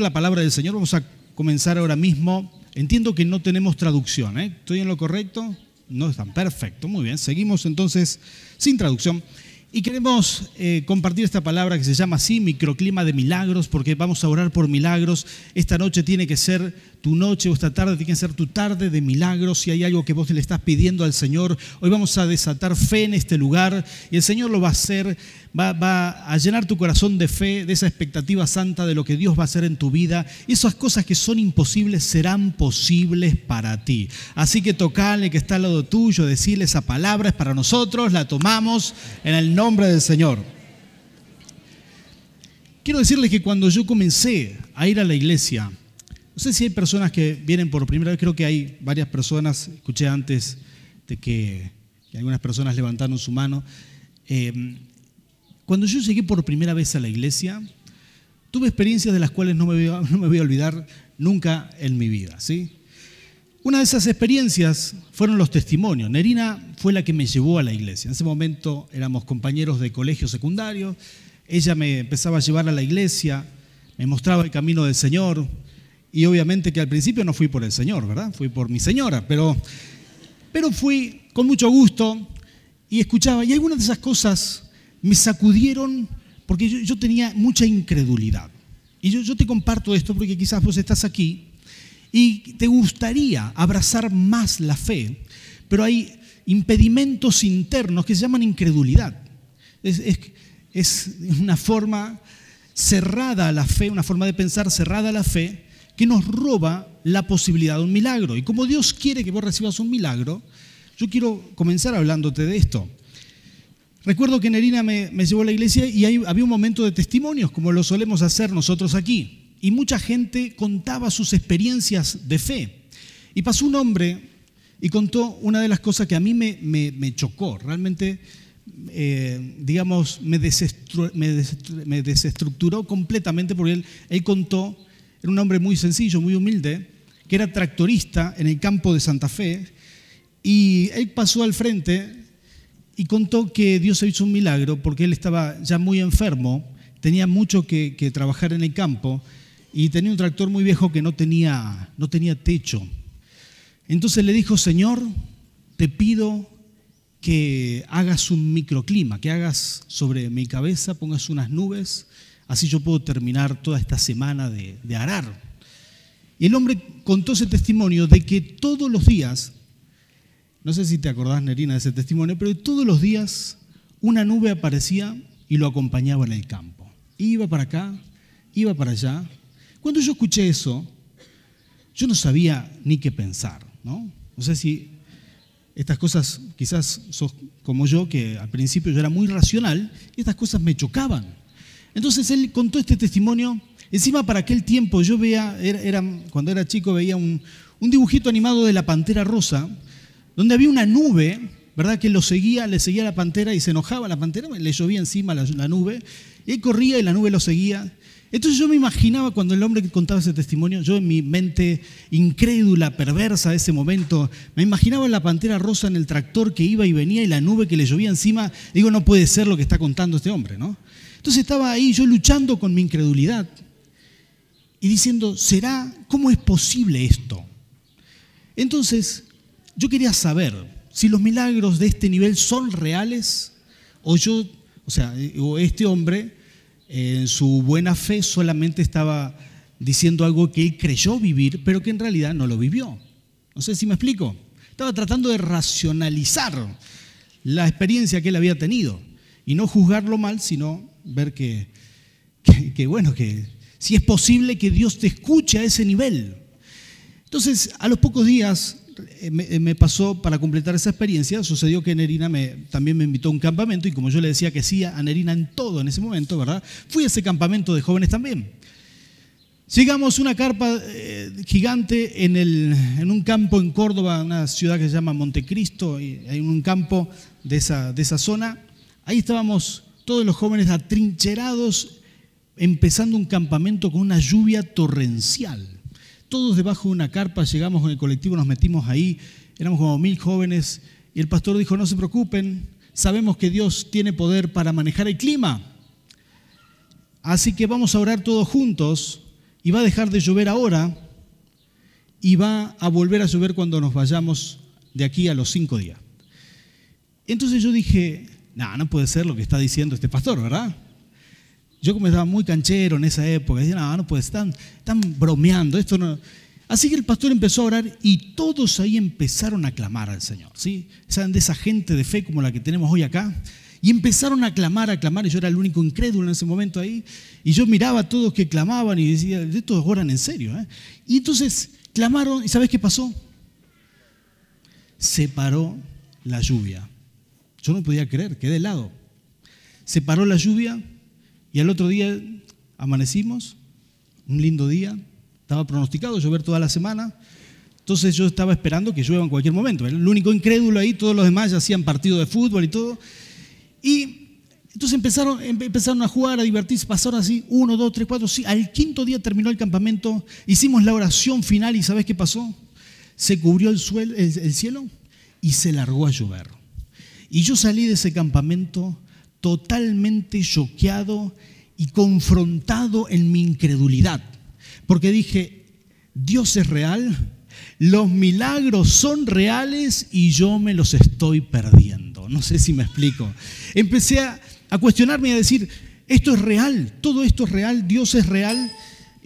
la palabra del Señor. Vamos a comenzar ahora mismo. Entiendo que no tenemos traducción. ¿eh? ¿Estoy en lo correcto? No están. Perfecto. Muy bien. Seguimos entonces sin traducción. Y queremos eh, compartir esta palabra que se llama así, microclima de milagros, porque vamos a orar por milagros. Esta noche tiene que ser tu noche o esta tarde tiene que ser tu tarde de milagros. Si hay algo que vos le estás pidiendo al Señor, hoy vamos a desatar fe en este lugar y el Señor lo va a hacer, va, a llenar tu corazón de fe, de esa expectativa santa de lo que Dios va a hacer en tu vida. Y esas cosas que son imposibles serán posibles para ti. Así que tocale que está al lado tuyo, decirle esa palabra es para nosotros, la tomamos en el nombre del Señor. Quiero decirles que cuando yo comencé a ir a la iglesia, no sé si hay personas que vienen por primera vez, creo que hay varias personas, escuché antes de que, algunas personas levantaron su mano. Eh, cuando yo llegué por primera vez a la iglesia, tuve experiencias de las cuales no me voy a, no me voy a olvidar nunca en mi vida. ¿sí? Una de esas experiencias fueron los testimonios. Nerina fue la que me llevó a la iglesia. En ese momento éramos compañeros de colegio secundario. Ella me empezaba a llevar a la iglesia, me mostraba el camino del Señor. Y obviamente que al principio no fui por el Señor, ¿verdad? Fui por mi señora, pero, pero fui con mucho gusto y escuchaba. Y algunas de esas cosas me sacudieron porque yo, yo tenía mucha incredulidad. Y yo, yo te comparto esto porque quizás vos estás aquí y te gustaría abrazar más la fe, pero hay impedimentos internos que se llaman incredulidad. Es, es, es, una forma cerrada a la fe, una forma de pensar cerrada a la fe, que nos roba la posibilidad de un milagro. Y como Dios quiere que vos recibas un milagro, yo quiero comenzar hablándote de esto. Recuerdo que Nerina me, llevó a la iglesia y ahí había un momento de testimonios, como lo solemos hacer nosotros aquí. Y mucha gente contaba sus experiencias de fe. Y pasó un hombre y contó una de las cosas que a mí me, me, chocó. Realmente, eh, digamos, me, me, desestructuró completamente porque él, él contó era un hombre muy sencillo, muy humilde, que era tractorista en el campo de Santa Fe, y él pasó al frente y contó que Dios hizo un milagro porque él estaba ya muy enfermo, tenía mucho que, que trabajar en el campo y tenía un tractor muy viejo que no tenía, no tenía techo. Entonces le dijo, Señor, te pido que hagas un microclima, que hagas sobre mi cabeza, pongas unas nubes Así yo puedo terminar toda esta semana de, arar. Y el hombre contó ese testimonio de que todos los días, no sé si te acordás, Nerina, de ese testimonio, pero todos los días una nube aparecía y lo acompañaba en el campo. Iba para acá, iba para allá. Cuando yo escuché eso, yo no sabía ni qué pensar, ¿no? No sé si estas cosas, quizás sos como yo, que al principio yo era muy racional, y estas cosas me chocaban. Entonces él contó este testimonio. Encima para aquel tiempo yo veía, era, cuando era chico veía un, dibujito animado de la pantera rosa, donde había una nube, ¿verdad? Que lo seguía, le seguía la pantera y se enojaba la pantera, le llovía encima la, la nube, y él corría y la nube lo seguía. Entonces yo me imaginaba cuando el hombre que contaba ese testimonio, yo en mi mente incrédula, perversa de ese momento, me imaginaba la pantera rosa en el tractor que iba y venía y la nube que le llovía encima. Digo, no puede ser lo que está contando este hombre, ¿no? Entonces estaba ahí yo luchando con mi incredulidad y diciendo, ¿será? ¿Cómo es posible esto? Entonces, yo quería saber si los milagros de este nivel son reales o yo, o sea, o este hombre en su buena fe solamente estaba diciendo algo que él creyó vivir, pero que en realidad no lo vivió. No sé si me explico. Estaba tratando de racionalizar la experiencia que él había tenido y no juzgarlo mal, sino ver que, bueno, que si es posible que Dios te escuche a ese nivel. Entonces, a los pocos días me, me, pasó para completar esa experiencia, sucedió que Nerina me, también me invitó a un campamento y como yo le decía que sí a Nerina en todo en ese momento, ¿verdad? Fui a ese campamento de jóvenes también. Llegamos a una carpa eh, gigante en, el, en, un campo en Córdoba, una ciudad que se llama Montecristo, y hay un campo de esa, de esa zona. Ahí estábamos todos los jóvenes atrincherados, empezando un campamento con una lluvia torrencial. Todos debajo de una carpa, llegamos con el colectivo, nos metimos ahí, éramos como mil jóvenes, y el pastor dijo, no se preocupen, sabemos que Dios tiene poder para manejar el clima. Así que vamos a orar todos juntos y va a dejar de llover ahora y va a volver a llover cuando nos vayamos de aquí a los cinco días. Entonces yo dije, no, no puede ser lo que está diciendo este pastor, ¿verdad? Yo como estaba muy canchero en esa época, decía, no, no puede, están, están bromeando, esto no... Así que el pastor empezó a orar y todos ahí empezaron a clamar al Señor, ¿sí? Saben de esa gente de fe como la que tenemos hoy acá. Y empezaron a clamar, a clamar, y yo era el único incrédulo en ese momento ahí. Y yo miraba a todos que clamaban y decía, de todos oran en serio. ¿eh? Y entonces clamaron, ¿y sabes qué pasó? Se paró la lluvia. Yo no podía creer, quedé helado. Se paró la lluvia y al otro día amanecimos, un lindo día, estaba pronosticado llover toda la semana. Entonces yo estaba esperando que llueva en cualquier momento. El único incrédulo ahí, todos los demás ya hacían partido de fútbol y todo. Y entonces empezaron, empezaron a jugar, a divertirse, pasaron así, uno, dos, tres, cuatro. Al quinto día terminó el campamento, hicimos la oración final y ¿sabes qué pasó? Se cubrió el, el cielo y se largó a llover. Y yo salí de ese campamento totalmente choqueado y confrontado en mi incredulidad. Porque dije, Dios es real, los milagros son reales y yo me los estoy perdiendo. No sé si me explico. Empecé a, cuestionarme y a decir, esto es real, todo esto es real, Dios es real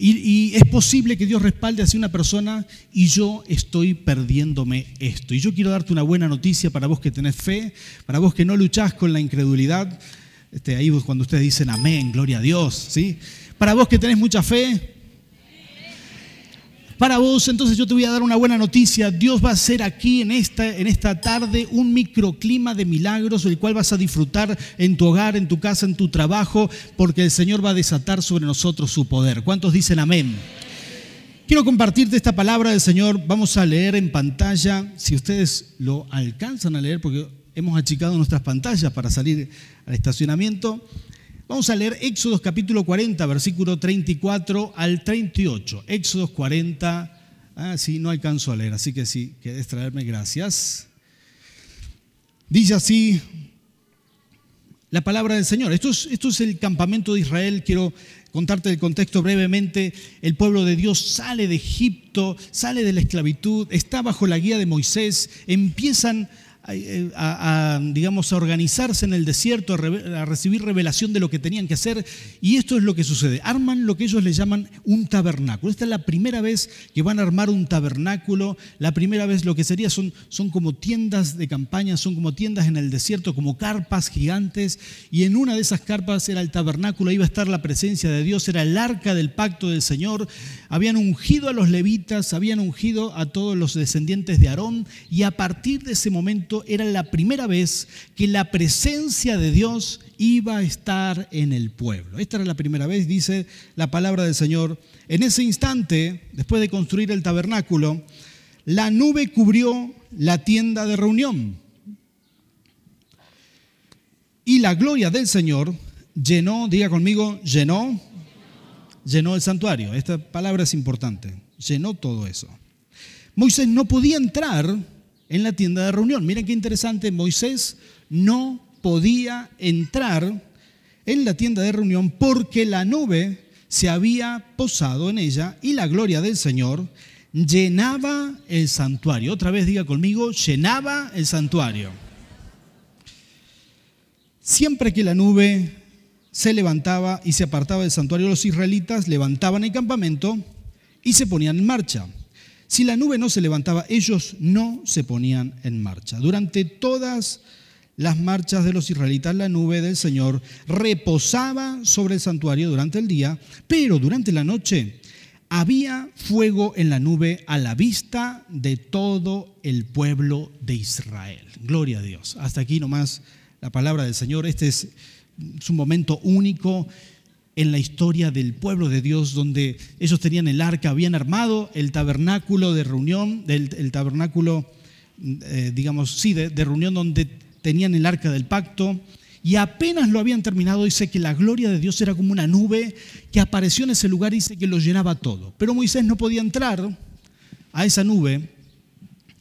y, es posible que Dios respalde hacia una persona y yo estoy perdiéndome esto. Y yo quiero darte una buena noticia para vos que tenés fe, para vos que no luchás con la incredulidad. Este, ahí cuando ustedes dicen amén, gloria a Dios, ¿sí? Para vos que tenés mucha fe, para vos, entonces yo te voy a dar una buena noticia. Dios va a hacer aquí en esta, en esta tarde un microclima de milagros, el cual vas a disfrutar en tu hogar, en tu casa, en tu trabajo, porque el Señor va a desatar sobre nosotros su poder. ¿Cuántos dicen amén? Quiero compartirte esta palabra del Señor. Vamos a leer en pantalla, si ustedes lo alcanzan a leer, porque hemos achicado nuestras pantallas para salir al estacionamiento. Vamos a leer Éxodos capítulo 40, versículo 34 al 38. Éxodos 40, ah, sí, no alcanzo a leer, así que sí, quieres traerme gracias. Dice así la palabra del Señor. Esto es, esto es el campamento de Israel, quiero contarte el contexto brevemente. El pueblo de Dios sale de Egipto, sale de la esclavitud, está bajo la guía de Moisés, empiezan eh, a, digamos, a organizarse en el desierto, a, recibir revelación de lo que tenían que hacer. Y esto es lo que sucede. Arman lo que ellos le llaman un tabernáculo. Esta es la primera vez que van a armar un tabernáculo. La primera vez lo que sería son, son como tiendas de campaña, son como tiendas en el desierto, como carpas gigantes. Y en una de esas carpas era el tabernáculo, iba a estar la presencia de Dios, era el arca del pacto del Señor. Habían ungido a los levitas, habían ungido a todos los descendientes de Aarón. Y a partir de ese momento era la primera vez que la presencia de Dios iba a estar en el pueblo. Esta era la primera vez, dice la palabra del Señor. En ese instante, después de construir el tabernáculo, la nube cubrió la tienda de reunión. Y la gloria del Señor llenó, diga conmigo, llenó, llenó el santuario. Esta palabra es importante. Llenó todo eso. Moisés no podía entrar en la tienda de reunión. Miren qué interesante, Moisés no podía entrar en la tienda de reunión porque la nube se había posado en ella y la gloria del Señor llenaba el santuario. Otra vez diga conmigo, llenaba el santuario. Siempre que la nube se levantaba y se apartaba del santuario, los israelitas levantaban el campamento y se ponían en marcha. Si la nube no se levantaba, ellos no se ponían en marcha. Durante todas las marchas de los israelitas, la nube del Señor reposaba sobre el santuario durante el día, pero durante la noche había fuego en la nube a la vista de todo el pueblo de Israel. Gloria a Dios. Hasta aquí nomás la palabra del Señor. Este es, un momento único en la historia del pueblo de Dios, donde ellos tenían el arca, habían armado el tabernáculo de reunión, el, tabernáculo, eh, digamos, sí, de, de reunión donde tenían el arca del pacto, y apenas lo habían terminado, dice que la gloria de Dios era como una nube que apareció en ese lugar y dice que lo llenaba todo. Pero Moisés no podía entrar a esa nube,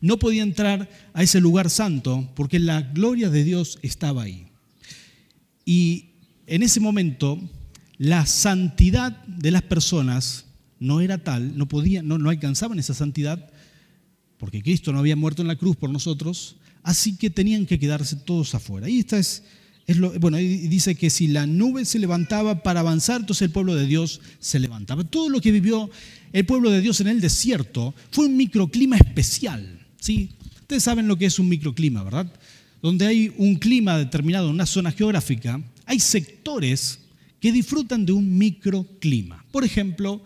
no podía entrar a ese lugar santo, porque la gloria de Dios estaba ahí. Y en ese momento la santidad de las personas no era tal, no podía, no, alcanzaban esa santidad, porque Cristo no había muerto en la cruz por nosotros, así que tenían que quedarse todos afuera. Y esta es, bueno, dice que si la nube se levantaba para avanzar, entonces el pueblo de Dios se levantaba. Todo lo que vivió el pueblo de Dios en el desierto fue un microclima especial, ¿sí? Ustedes saben lo que es un microclima, ¿verdad? Donde hay un clima determinado una zona geográfica, hay sectores que disfrutan de un microclima. Por ejemplo,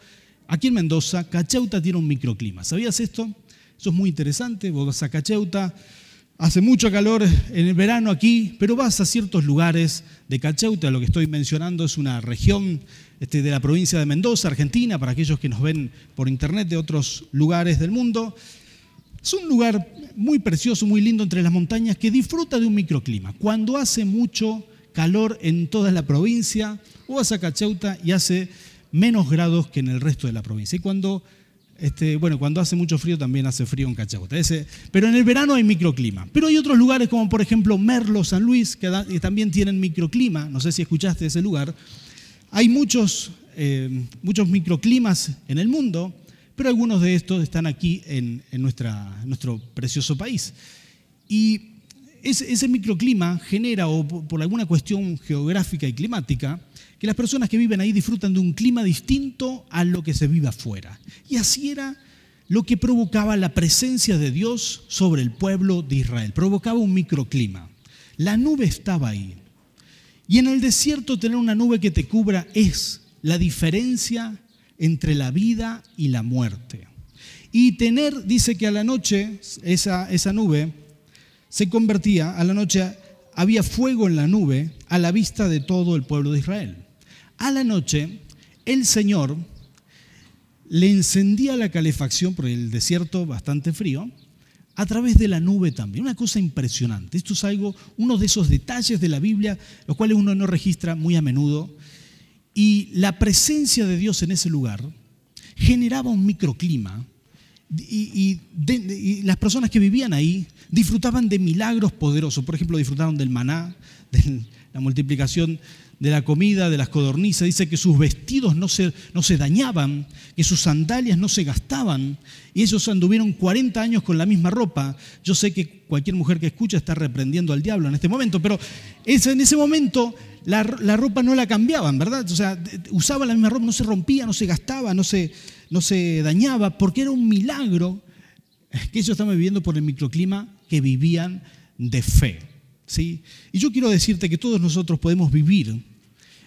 aquí en Mendoza, Cacheuta tiene un microclima. ¿Sabías esto? Eso es muy interesante. Vos vas a Cacheuta, hace mucho calor en el verano aquí, pero vas a ciertos lugares de Cacheuta, lo que estoy mencionando es una región este, de la provincia de Mendoza, Argentina, para aquellos que nos ven por internet de otros lugares del mundo. Es un lugar muy precioso, muy lindo entre las montañas que disfruta de un microclima. Cuando hace mucho calor en toda la provincia, o vas a Cacheuta y hace menos grados que en el resto de la provincia. Y cuando, este, bueno, cuando hace mucho frío también hace frío en Cacheuta. pero en el verano hay microclima. Pero hay otros lugares como por ejemplo Merlo, San Luis, que, también tienen microclima. No sé si escuchaste ese lugar. Hay muchos, eh, muchos microclimas en el mundo, pero algunos de estos están aquí en, nuestra, nuestro precioso país. Y ese, microclima genera, o por alguna cuestión geográfica y climática, que las personas que viven ahí disfrutan de un clima distinto a lo que se vive afuera. Y así era lo que provocaba la presencia de Dios sobre el pueblo de Israel. Provocaba un microclima. La nube estaba ahí. Y en el desierto tener una nube que te cubra es la diferencia entre la vida y la muerte. Y tener, dice que a la noche, esa, esa nube se convertía, a la noche había fuego en la nube a la vista de todo el pueblo de Israel. A la noche, el Señor le encendía la calefacción por el desierto bastante frío a través de la nube también. Una cosa impresionante. Esto es algo, uno de esos detalles de la Biblia, los cuales uno no registra muy a menudo. Y la presencia de Dios en ese lugar generaba un microclima y, las personas que vivían ahí disfrutaban de milagros poderosos. Por ejemplo, disfrutaron del maná, de la multiplicación de la comida, de las codornices. Dice que sus vestidos no se, no se dañaban, que sus sandalias no se gastaban. Y ellos anduvieron 40 años con la misma ropa. Yo sé que cualquier mujer que escucha está reprendiendo al diablo en este momento, pero en ese momento la, la ropa no la cambiaban, ¿verdad? O sea, usaban la misma ropa, no se rompía, no se gastaba, no se, no se dañaba, porque era un milagro que ellos estaban viviendo por el microclima que vivían de fe. ¿sí? Y yo quiero decirte que todos nosotros podemos vivir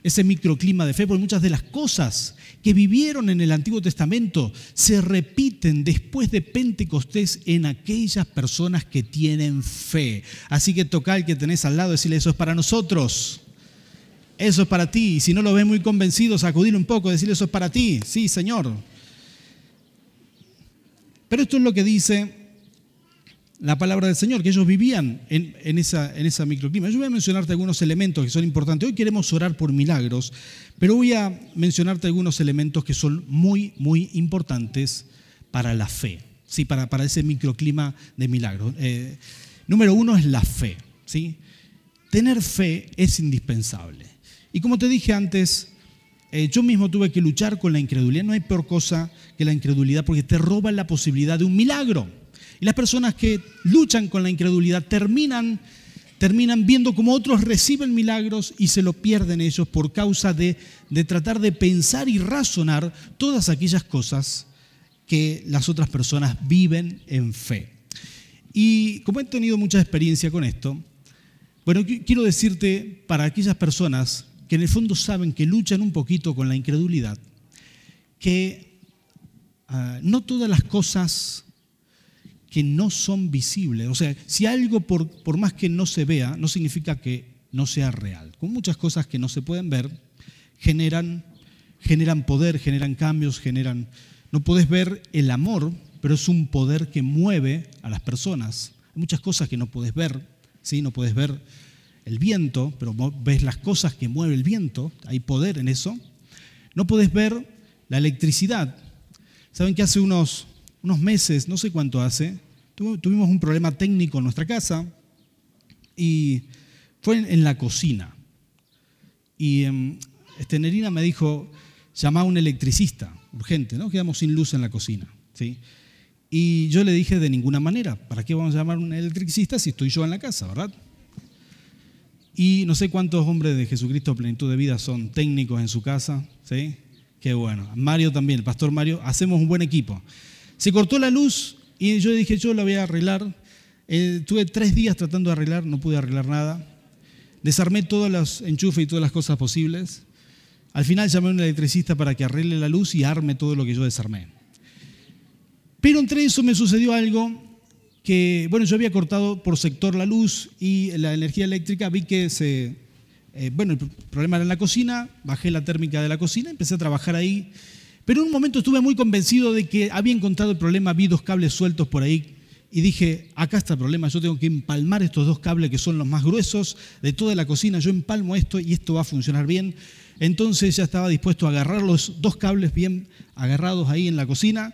ese microclima de fe, porque muchas de las cosas que vivieron en el Antiguo Testamento se repiten después de Pentecostés en aquellas personas que tienen fe. Así que toca al que tenés al lado, decirle, eso es para nosotros. Eso es para ti. Y si no lo ves muy convencido, sacudirle un poco, decirle, eso es para ti. Sí, Señor. Pero esto es lo que dice la palabra del Señor, que ellos vivían en, esa, en esa microclima. Yo voy a mencionarte algunos elementos que son importantes. Hoy queremos orar por milagros, pero voy a mencionarte algunos elementos que son muy, muy importantes para la fe, ¿sí? para, para ese microclima de milagros. Eh, número uno es la fe. ¿sí? Tener fe es indispensable. Y como te dije antes, eh, yo mismo tuve que luchar con la incredulidad. No hay peor cosa que la incredulidad porque te roba la posibilidad de un milagro. Y las personas que luchan con la incredulidad terminan, terminan viendo cómo otros reciben milagros y se lo pierden ellos por causa de, de tratar de pensar y razonar todas aquellas cosas que las otras personas viven en fe. Y como he tenido mucha experiencia con esto, bueno, quiero decirte para aquellas personas que en el fondo saben que luchan un poquito con la incredulidad, que ah, no todas las cosas que no son visibles, o sea, si algo por, por más que no se vea, no significa que no sea real. Con muchas cosas que no se pueden ver, generan, generan poder, generan cambios, generan... No puedes ver el amor, pero es un poder que mueve a las personas. Hay muchas cosas que no puedes ver, ¿sí? No puedes ver el viento, pero ves las cosas que mueve el viento, hay poder en eso. No puedes ver la electricidad. Saben que hace unos, unos meses, no sé cuánto hace, tuvimos un problema técnico en nuestra casa y fue en, la cocina. Y em, este, Nerina me dijo, llama a un electricista. urgente, ¿no? Quedamos sin luz en la cocina, ¿sí? Y yo le dije de ninguna manera, ¿para qué vamos a llamar a un electricista si estoy yo en la casa, verdad? Y no sé cuántos hombres de Jesucristo plenitud de vida son técnicos en su casa, ¿sí? Qué bueno. Mario también, el pastor Mario, hacemos un buen equipo. Se cortó la luz y yo dije, yo la voy a arreglar. Eh, tuve tres días tratando de arreglar, no pude arreglar nada. Desarmé todos los enchufes y todas las cosas posibles. Al final llamé a un electricista para que arregle la luz y arme todo lo que yo desarmé. Pero entre eso me sucedió algo que, bueno, yo había cortado por sector la luz y la energía eléctrica, vi que se, eh, bueno, el problema era en la cocina, bajé la térmica de la cocina, empecé a trabajar ahí, pero en un momento estuve muy convencido de que había encontrado el problema, vi dos cables sueltos por ahí y dije, acá está el problema, yo tengo que empalmar estos dos cables que son los más gruesos de toda la cocina, yo empalmo esto y esto va a funcionar bien. Entonces ya estaba dispuesto a agarrar los dos cables bien agarrados ahí en la cocina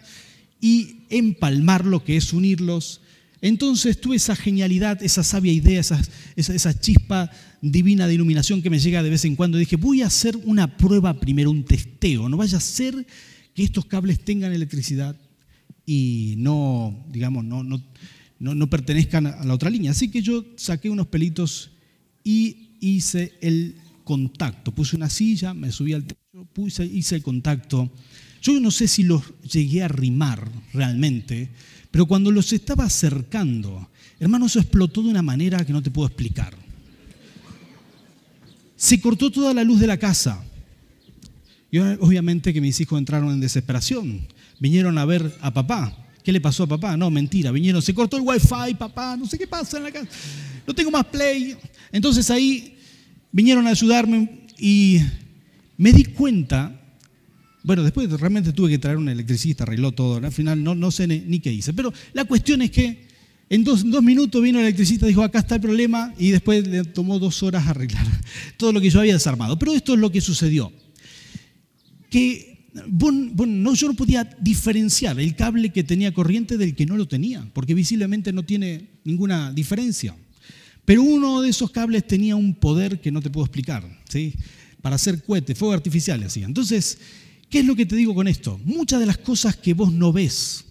y empalmar lo que es unirlos entonces tuve esa genialidad, esa sabia idea, esa, chispa divina de iluminación que me llega de vez en cuando. Dije, voy a hacer una prueba primero, un testeo. No vaya a ser que estos cables tengan electricidad y no, digamos, no, no, no, pertenezcan a la otra línea. Así que yo saqué unos pelitos y hice el contacto. Puse una silla, me subí al techo, puse, hice el contacto. Yo no sé si los llegué a rimar realmente, pero cuando los estaba acercando, hermano, eso explotó de una manera que no te puedo explicar. Se cortó toda la luz de la casa. Y obviamente que mis hijos entraron en desesperación. Vinieron a ver a papá. ¿Qué le pasó a papá? No, mentira. Vinieron, se cortó el wifi, papá, no sé qué pasa en la casa. No tengo más play. Entonces ahí vinieron a ayudarme y me di cuenta bueno, después realmente tuve que traer un electricista, arregló todo. Al final no, no sé ni, qué hice. Pero la cuestión es que en dos, minutos vino el electricista, dijo, acá está el problema, y después le tomó dos horas arreglar todo lo que yo había desarmado. Pero esto es lo que sucedió. Que, no, yo no podía diferenciar el cable que tenía corriente del que no lo tenía, porque visiblemente no tiene ninguna diferencia. Pero uno de esos cables tenía un poder que no te puedo explicar, ¿sí? Para hacer cohetes, fuego artificial, así. Entonces, ¿Qué es lo que te digo con esto? Muchas de las cosas que vos no ves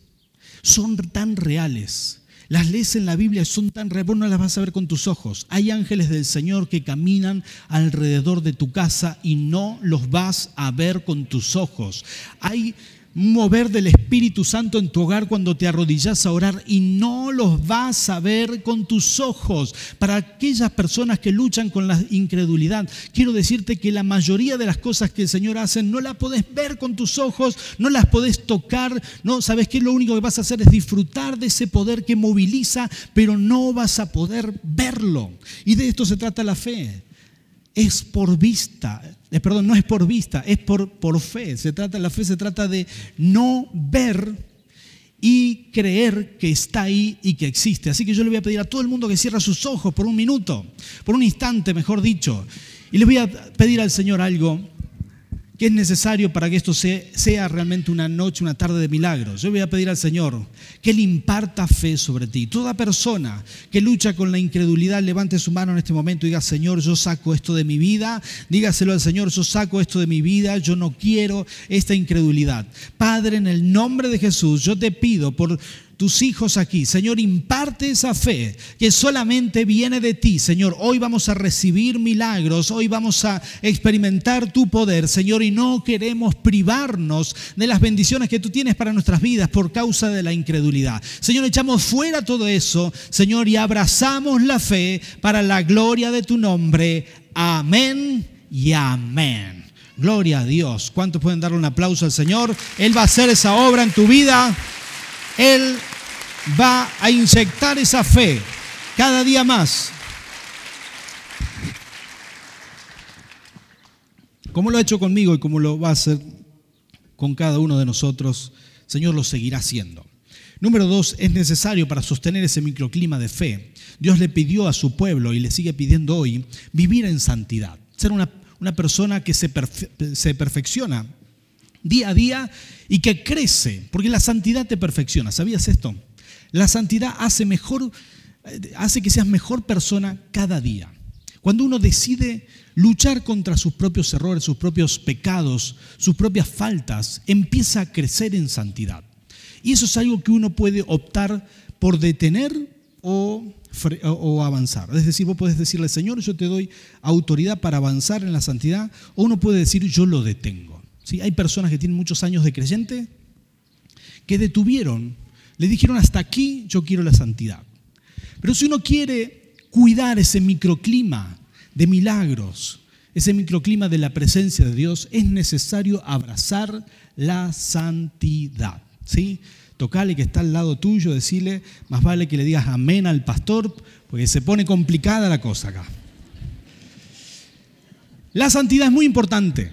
son tan reales. Las lees en la Biblia, son tan reales, vos no las vas a ver con tus ojos. Hay ángeles del Señor que caminan alrededor de tu casa y no los vas a ver con tus ojos. Hay mover del Espíritu Santo en tu hogar cuando te arrodillas a orar y no los vas a ver con tus ojos. Para aquellas personas que luchan con la incredulidad, quiero decirte que la mayoría de las cosas que el Señor hace no las podés ver con tus ojos, no las podés tocar, no sabes que lo único que vas a hacer es disfrutar de ese poder que moviliza, pero no vas a poder verlo. Y de esto se trata la fe es por vista, eh, perdón, no es por vista, es por, por fe. Se trata, la fe se trata de no ver y creer que está ahí y que existe. Así que yo le voy a pedir a todo el mundo que cierre sus ojos por un minuto, por un instante, mejor dicho, y le voy a pedir al Señor algo ¿Qué es necesario para que esto sea, realmente una noche, una tarde de milagros? Yo voy a pedir al Señor que le imparta fe sobre ti. Toda persona que lucha con la incredulidad, levante su mano en este momento y diga, Señor, yo saco esto de mi vida. Dígaselo al Señor, yo saco esto de mi vida, yo no quiero esta incredulidad. Padre, en el nombre de Jesús, yo te pido por tus hijos aquí. Señor, imparte esa fe que solamente viene de ti. Señor, hoy vamos a recibir milagros, hoy vamos a experimentar tu poder, Señor, y no queremos privarnos de las bendiciones que tú tienes para nuestras vidas por causa de la incredulidad. Señor, echamos fuera todo eso, Señor, y abrazamos la fe para la gloria de tu nombre. Amén y amén. Gloria a Dios. ¿Cuántos pueden darle un aplauso al Señor? Él va a hacer esa obra en tu vida. Él va a inyectar esa fe cada día más. Como lo ha hecho conmigo y como lo va a hacer con cada uno de nosotros, Señor lo seguirá haciendo. Número dos, es necesario para sostener ese microclima de fe. Dios le pidió a su pueblo y le sigue pidiendo hoy vivir en santidad, ser una, persona que se, se perfecciona día a día y que crece, porque la santidad te perfecciona. ¿Sabías esto? La santidad hace mejor, hace que seas mejor persona cada día. Cuando uno decide luchar contra sus propios errores, sus propios pecados, sus propias faltas, empieza a crecer en santidad. Y eso es algo que uno puede optar por detener o, avanzar. Es decir, vos podés decirle, Señor, yo te doy autoridad para avanzar en la santidad, o uno puede decir, yo lo detengo. ¿Sí? Hay personas que tienen muchos años de creyente que detuvieron, le dijeron, hasta aquí yo quiero la santidad. Pero si uno quiere cuidar ese microclima de milagros, ese microclima de la presencia de Dios, es necesario abrazar la santidad. ¿sí? Tocale que está al lado tuyo, decirle, más vale que le digas amén al pastor, porque se pone complicada la cosa acá. La santidad es muy importante.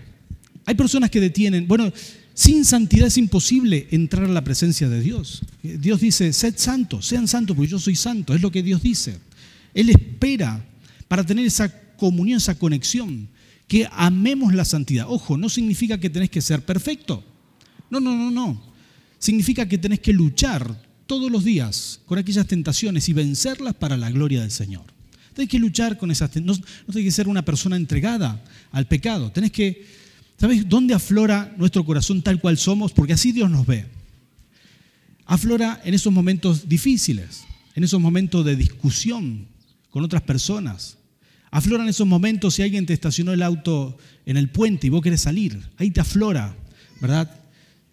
Hay personas que detienen, bueno, sin santidad es imposible entrar a la presencia de Dios. Dios dice, sed santos, sean santos porque yo soy santo, es lo que Dios dice. Él espera para tener esa comunión, esa conexión, que amemos la santidad. Ojo, no significa que tenés que ser perfecto. No, no, no, no. Significa que tenés que luchar todos los días con aquellas tentaciones y vencerlas para la gloria del Señor. Tenés que luchar con esas no, no tenés que ser una persona entregada al pecado. Tenés que ¿Sabes dónde aflora nuestro corazón tal cual somos? Porque así Dios nos ve. Aflora en esos momentos difíciles, en esos momentos de discusión con otras personas. Aflora en esos momentos si alguien te estacionó el auto en el puente y vos querés salir. Ahí te aflora, ¿verdad?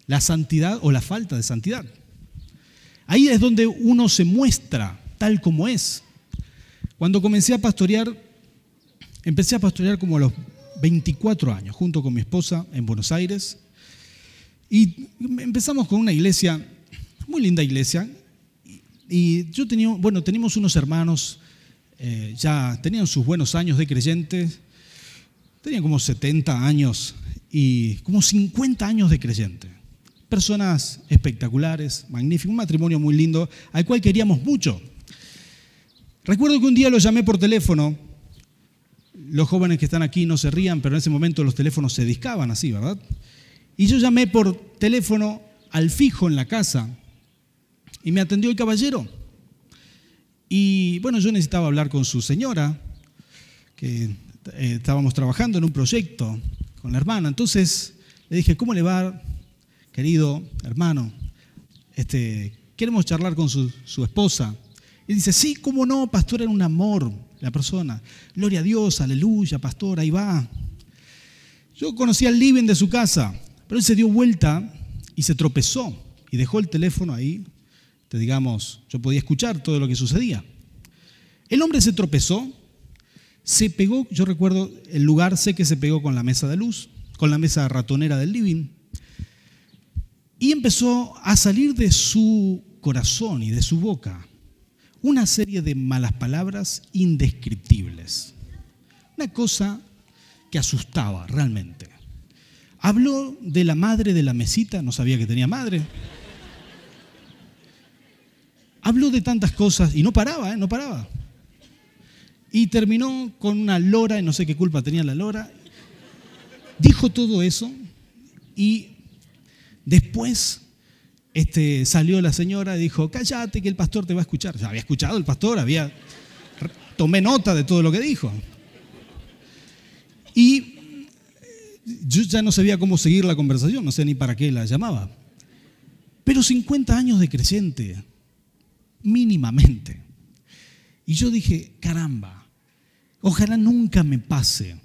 La santidad o la falta de santidad. Ahí es donde uno se muestra tal como es. Cuando comencé a pastorear, empecé a pastorear como los 24 años, junto con mi esposa en Buenos Aires. Y empezamos con una iglesia, muy linda iglesia. Y yo tenía, bueno, teníamos unos hermanos, eh, ya tenían sus buenos años de creyentes, tenían como 70 años y como 50 años de creyente. Personas espectaculares, magníficos, un matrimonio muy lindo, al cual queríamos mucho. Recuerdo que un día lo llamé por teléfono los jóvenes que están aquí no se rían, pero en ese momento los teléfonos se discaban así, ¿verdad? Y yo llamé por teléfono al fijo en la casa y me atendió el caballero. Y bueno, yo necesitaba hablar con su señora, que eh, estábamos trabajando en un proyecto con la hermana. Entonces le dije, ¿cómo le va, querido hermano? Este, queremos charlar con su, su esposa. Y dice, sí, cómo no, pastor, era un amor la persona. Gloria a Dios, aleluya, pastor, ahí va. Yo conocía el living de su casa, pero él se dio vuelta y se tropezó y dejó el teléfono ahí. Te digamos, yo podía escuchar todo lo que sucedía. El hombre se tropezó, se pegó, yo recuerdo el lugar, sé que se pegó con la mesa de luz, con la mesa ratonera del living, y empezó a salir de su corazón y de su boca una serie de malas palabras indescriptibles. Una cosa que asustaba realmente. Habló de la madre de la mesita, no sabía que tenía madre. Habló de tantas cosas y no paraba, ¿eh? no paraba. Y terminó con una lora, y no sé qué culpa tenía la lora. Dijo todo eso y después este, salió la señora y dijo, cállate que el pastor te va a escuchar. había escuchado el pastor, había, tomé nota de todo lo que dijo. Y eh, yo ya no sabía cómo seguir la conversación, no sé ni para qué la llamaba. Pero 50 años de creciente, mínimamente. Y yo dije, caramba, ojalá nunca me pase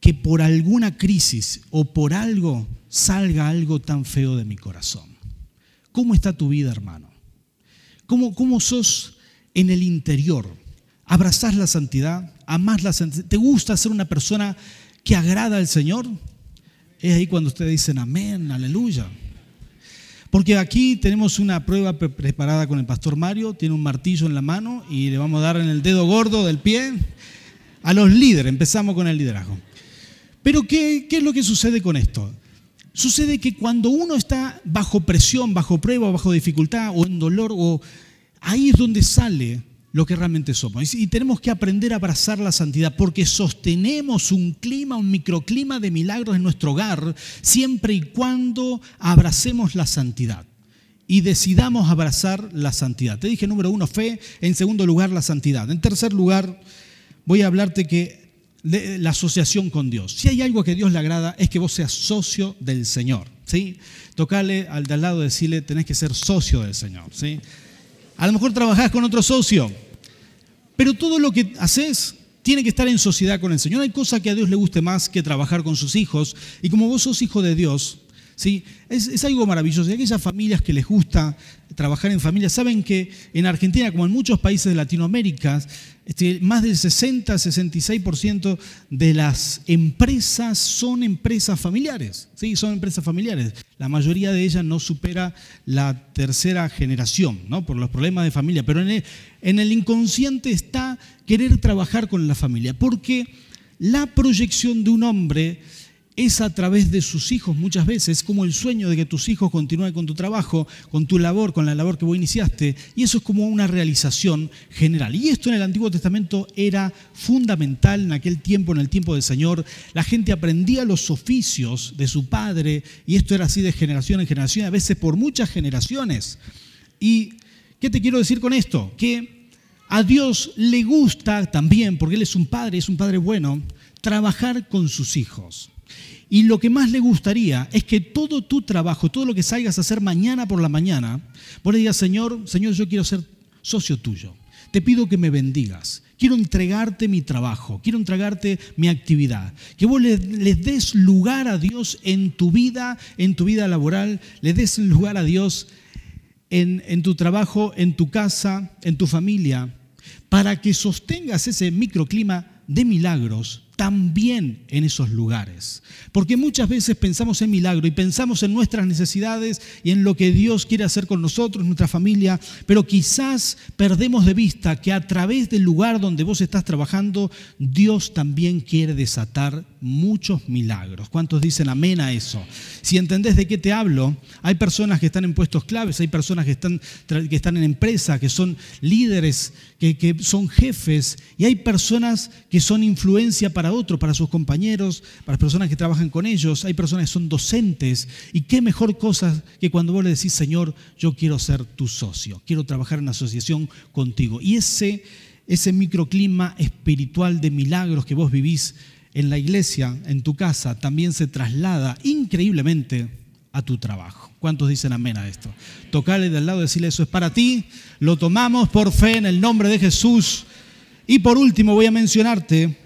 que por alguna crisis o por algo salga algo tan feo de mi corazón. ¿Cómo está tu vida, hermano? ¿Cómo, cómo sos en el interior? ¿Abrazás la santidad? ¿Amás la santidad? ¿Te gusta ser una persona que agrada al Señor? Es ahí cuando ustedes dicen amén, aleluya. Porque aquí tenemos una prueba preparada con el pastor Mario, tiene un martillo en la mano y le vamos a dar en el dedo gordo del pie a los líderes. Empezamos con el liderazgo. Pero ¿qué, qué es lo que sucede con esto? Sucede que cuando uno está bajo presión, bajo prueba, bajo dificultad o en dolor, o ahí es donde sale lo que realmente somos. Y tenemos que aprender a abrazar la santidad porque sostenemos un clima, un microclima de milagros en nuestro hogar siempre y cuando abracemos la santidad y decidamos abrazar la santidad. Te dije número uno, fe. En segundo lugar, la santidad. En tercer lugar, voy a hablarte que de la asociación con Dios. Si hay algo que a Dios le agrada es que vos seas socio del Señor. ¿sí? Tocarle al de al lado decirle, tenés que ser socio del Señor. ¿sí? A lo mejor trabajás con otro socio, pero todo lo que haces tiene que estar en sociedad con el Señor. Hay cosas que a Dios le guste más que trabajar con sus hijos. Y como vos sos hijo de Dios, ¿sí? es, algo maravilloso. Y aquellas familias que les gusta trabajar en familia, saben que en Argentina, como en muchos países de Latinoamérica, este, más del 60-66% de las empresas son empresas familiares. Sí, son empresas familiares. La mayoría de ellas no supera la tercera generación, ¿no? por los problemas de familia. Pero en el, en el inconsciente está querer trabajar con la familia, porque la proyección de un hombre es a través de sus hijos muchas veces, como el sueño de que tus hijos continúen con tu trabajo, con tu labor, con la labor que vos iniciaste, y eso es como una realización general. Y esto en el Antiguo Testamento era fundamental en aquel tiempo, en el tiempo del Señor. La gente aprendía los oficios de su padre, y esto era así de generación en generación, a veces por muchas generaciones. ¿Y qué te quiero decir con esto? Que a Dios le gusta también, porque Él es un padre, es un padre bueno, trabajar con sus hijos. Y lo que más le gustaría es que todo tu trabajo, todo lo que salgas a hacer mañana por la mañana, vos le digas, Señor, Señor, yo quiero ser socio tuyo. Te pido que me bendigas. Quiero entregarte mi trabajo, quiero entregarte mi actividad. Que vos le, des lugar a Dios en tu vida, en tu vida laboral, le des lugar a Dios en, en tu trabajo, en tu casa, en tu familia, para que sostengas ese microclima de milagros también en esos lugares. Porque muchas veces pensamos en milagro y pensamos en nuestras necesidades y en lo que Dios quiere hacer con nosotros, nuestra familia, pero quizás perdemos de vista que a través del lugar donde vos estás trabajando, Dios también quiere desatar muchos milagros. ¿Cuántos dicen amén a eso? Si entendés de qué te hablo, hay personas que están en puestos claves, hay personas que están, que están en empresa, que son líderes, que, que son jefes, y hay personas que son influencia para otros, para sus compañeros, para las personas que trabajan con ellos, hay personas que son docentes, y qué mejor cosa que cuando vos le decís, Señor, yo quiero ser tu socio, quiero trabajar en asociación contigo. Y ese, ese microclima espiritual de milagros que vos vivís, en la iglesia, en tu casa, también se traslada increíblemente a tu trabajo. ¿Cuántos dicen amén a esto? Tocarle del lado decirle eso es para ti, lo tomamos por fe en el nombre de Jesús. Y por último voy a mencionarte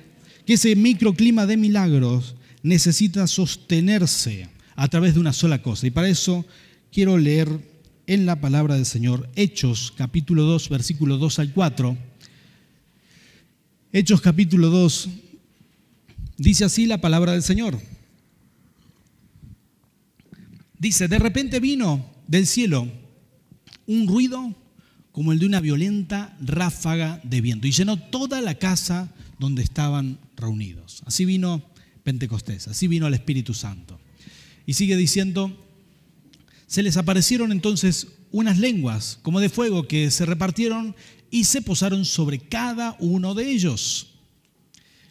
que ese microclima de milagros necesita sostenerse a través de una sola cosa. Y para eso quiero leer en la palabra del Señor Hechos capítulo 2, versículo 2 al 4. Hechos capítulo 2, Dice así la palabra del Señor. Dice, de repente vino del cielo un ruido como el de una violenta ráfaga de viento y llenó toda la casa donde estaban reunidos. Así vino Pentecostés, así vino el Espíritu Santo. Y sigue diciendo, se les aparecieron entonces unas lenguas como de fuego que se repartieron y se posaron sobre cada uno de ellos.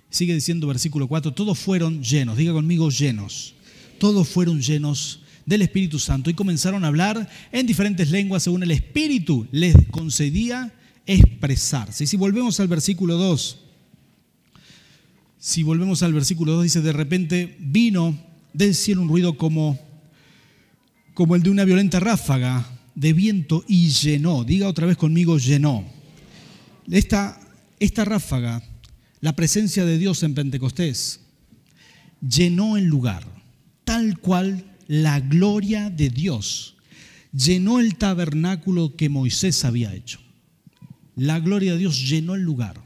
Sigue diciendo versículo 4, todos fueron llenos, diga conmigo llenos, todos fueron llenos del Espíritu Santo y comenzaron a hablar en diferentes lenguas según el Espíritu les concedía expresarse. Y si volvemos al versículo 2, si volvemos al versículo 2, dice, de repente vino del cielo un ruido como, como el de una violenta ráfaga de viento y llenó, diga otra vez conmigo, llenó. Esta, esta ráfaga la presencia de Dios en Pentecostés llenó el lugar, tal cual la gloria de Dios llenó el tabernáculo que Moisés había hecho. La gloria de Dios llenó el lugar.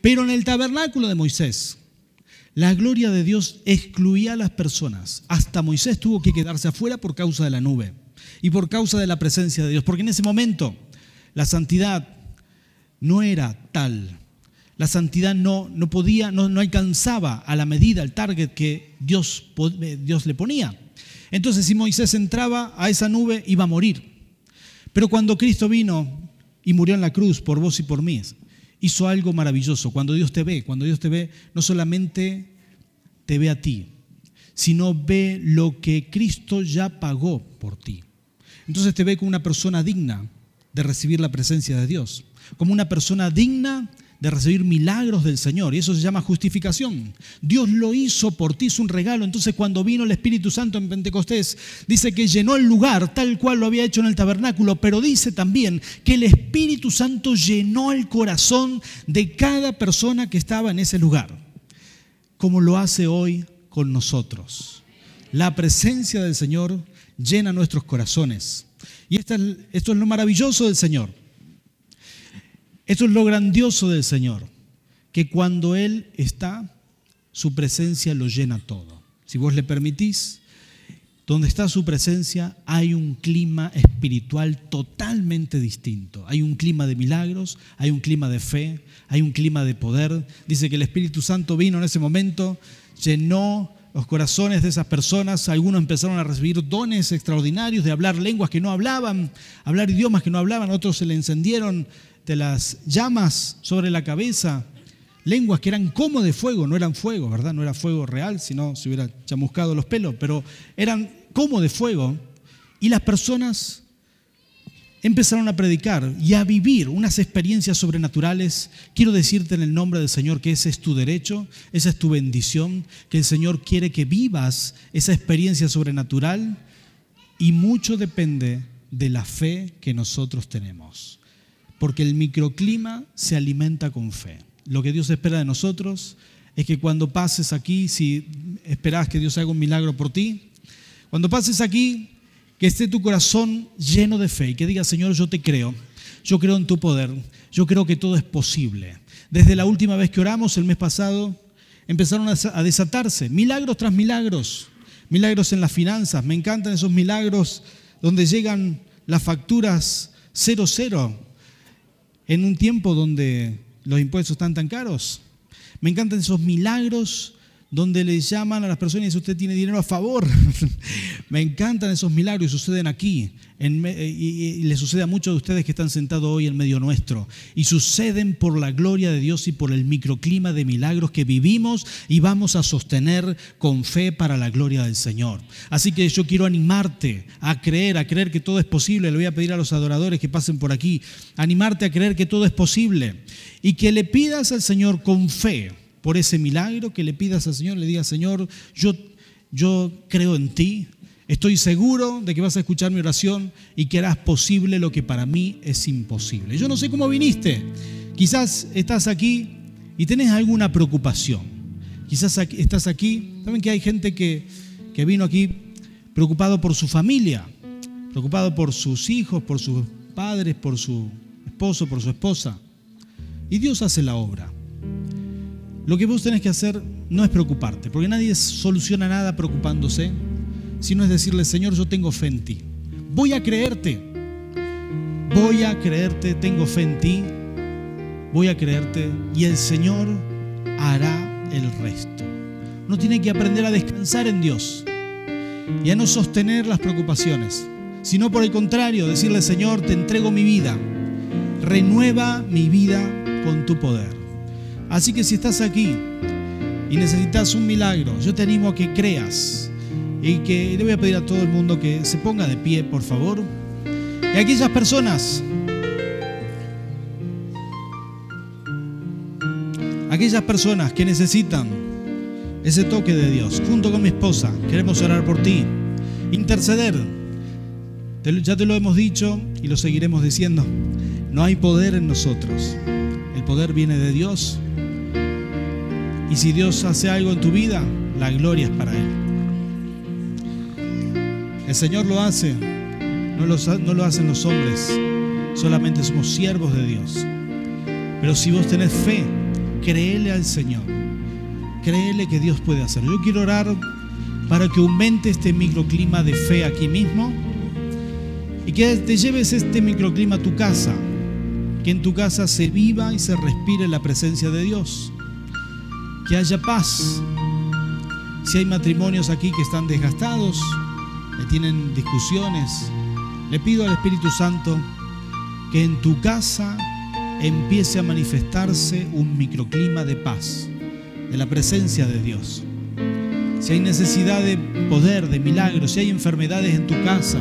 Pero en el tabernáculo de Moisés, la gloria de Dios excluía a las personas. Hasta Moisés tuvo que quedarse afuera por causa de la nube y por causa de la presencia de Dios. Porque en ese momento la santidad no era tal la santidad no, no podía, no, no, alcanzaba a la medida, al target que Dios, eh, Dios le ponía. Entonces, si Moisés entraba a esa nube, iba a morir. Pero cuando Cristo vino y murió en la cruz por vos y por mí, hizo algo maravilloso. Cuando Dios te ve, cuando Dios te ve, no solamente te ve a ti, sino ve lo que Cristo ya pagó por ti. Entonces te ve como una persona digna de recibir la presencia de Dios. como una persona digna de recibir milagros del Señor. Y eso se llama justificación. Dios lo hizo por ti, es un regalo. Entonces cuando vino el Espíritu Santo en Pentecostés, dice que llenó el lugar tal cual lo había hecho en el tabernáculo, pero dice también que el Espíritu Santo llenó el corazón de cada persona que estaba en ese lugar, como lo hace hoy con nosotros. La presencia del Señor llena nuestros corazones. Y esto es lo maravilloso del Señor esto es lo grandioso del Señor, que cuando Él está, su presencia lo llena todo. Si vos le permitís, donde está su presencia hay un clima espiritual totalmente distinto. Hay un clima de milagros, hay un clima de fe, hay un clima de poder. Dice que el Espíritu Santo vino en ese momento, llenó los corazones de esas personas, algunos empezaron a recibir dones extraordinarios de hablar lenguas que no hablaban, hablar idiomas que no hablaban, otros se le encendieron de las llamas sobre la cabeza, lenguas que eran como de fuego, no eran fuego, ¿verdad? No era fuego real, sino se hubiera chamuscado los pelos, pero eran como de fuego. Y las personas empezaron a predicar y a vivir unas experiencias sobrenaturales. Quiero decirte en el nombre del Señor que ese es tu derecho, esa es tu bendición, que el Señor quiere que vivas esa experiencia sobrenatural y mucho depende de la fe que nosotros tenemos porque el microclima se alimenta con fe. Lo que Dios espera de nosotros es que cuando pases aquí, si esperas que Dios haga un milagro por ti, cuando pases aquí, que esté tu corazón lleno de fe y que diga, Señor, yo te creo, yo creo en tu poder, yo creo que todo es posible. Desde la última vez que oramos, el mes pasado, empezaron a desatarse milagros tras milagros, milagros en las finanzas, me encantan esos milagros donde llegan las facturas cero cero en un tiempo donde los impuestos están tan caros. Me encantan esos milagros donde le llaman a las personas y dicen, usted tiene dinero a favor. Me encantan esos milagros y suceden aquí. y, le sucede a muchos de ustedes que están sentados hoy en medio nuestro. Y suceden por la gloria de Dios y por el microclima de milagros que vivimos y vamos a sostener con fe para la gloria del Señor. Así que yo quiero animarte a creer, a creer que todo es posible. Le voy a pedir a los adoradores que pasen por aquí, animarte a creer que todo es posible y que le pidas al Señor con fe por ese milagro, que le pidas al Señor, le digas, Señor, yo, yo creo en ti, estoy seguro de que vas a escuchar mi oración y que harás posible lo que para mí es imposible. Yo no sé cómo viniste, quizás estás aquí y tenés alguna preocupación, quizás estás aquí, saben que hay gente que, que vino aquí preocupado por su familia, preocupado por sus hijos, por sus padres, por su esposo, por su esposa. Y Dios hace la obra. Lo que vos tenés que hacer no es preocuparte, porque nadie soluciona nada preocupándose, sino es decirle, Señor, yo tengo fe en ti. Voy a creerte. Voy a creerte, tengo fe en ti. Voy a creerte y el Señor hará el resto. Uno tiene que aprender a descansar en Dios y a no sostener las preocupaciones, sino por el contrario, decirle, Señor, te entrego mi vida. Renueva mi vida con tu poder. Así que si estás aquí y necesitas un milagro, yo te animo a que creas y que le voy a pedir a todo el mundo que se ponga de pie, por favor. Y aquellas personas, aquellas personas que necesitan ese toque de Dios, junto con mi esposa, queremos orar por ti, interceder. Ya te lo hemos dicho y lo seguiremos diciendo. No hay poder en nosotros. El poder viene de Dios y si Dios hace algo en tu vida, la gloria es para Él. El Señor lo hace, no lo, no lo hacen los hombres, solamente somos siervos de Dios. Pero si vos tenés fe, créele al Señor, créele que Dios puede hacerlo. Yo quiero orar para que aumente este microclima de fe aquí mismo y que te lleves este microclima a tu casa, que en tu casa se viva y se respire la presencia de Dios que haya paz. Si hay matrimonios aquí que están desgastados, que tienen discusiones, le pido al Espíritu Santo que en tu casa empiece a manifestarse un microclima de paz, de la presencia de Dios. Si hay necesidad de poder, de milagros, si hay enfermedades en tu casa,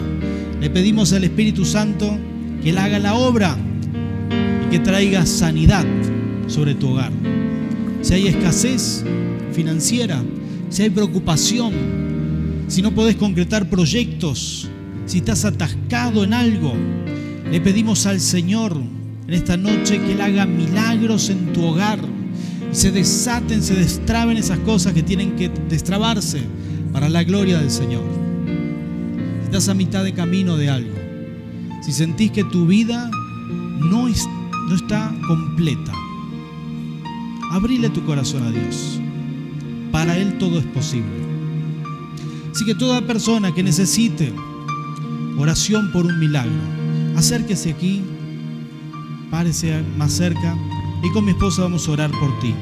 le pedimos al Espíritu Santo que Él haga la obra que traiga sanidad sobre tu hogar. Si hay escasez financiera, si hay preocupación, si no podés concretar proyectos, si estás atascado en algo, le pedimos al Señor en esta noche que Él haga milagros en tu hogar. Se desaten, se destraben esas cosas que tienen que destrabarse para la gloria del Señor. Si estás a mitad de camino de algo, si sentís que tu vida no, no está completa, abrile tu corazón a Dios. Para Él todo es posible. Así que toda persona que necesite oración por un milagro, acérquese aquí, párese más cerca y con mi esposa vamos a orar por ti.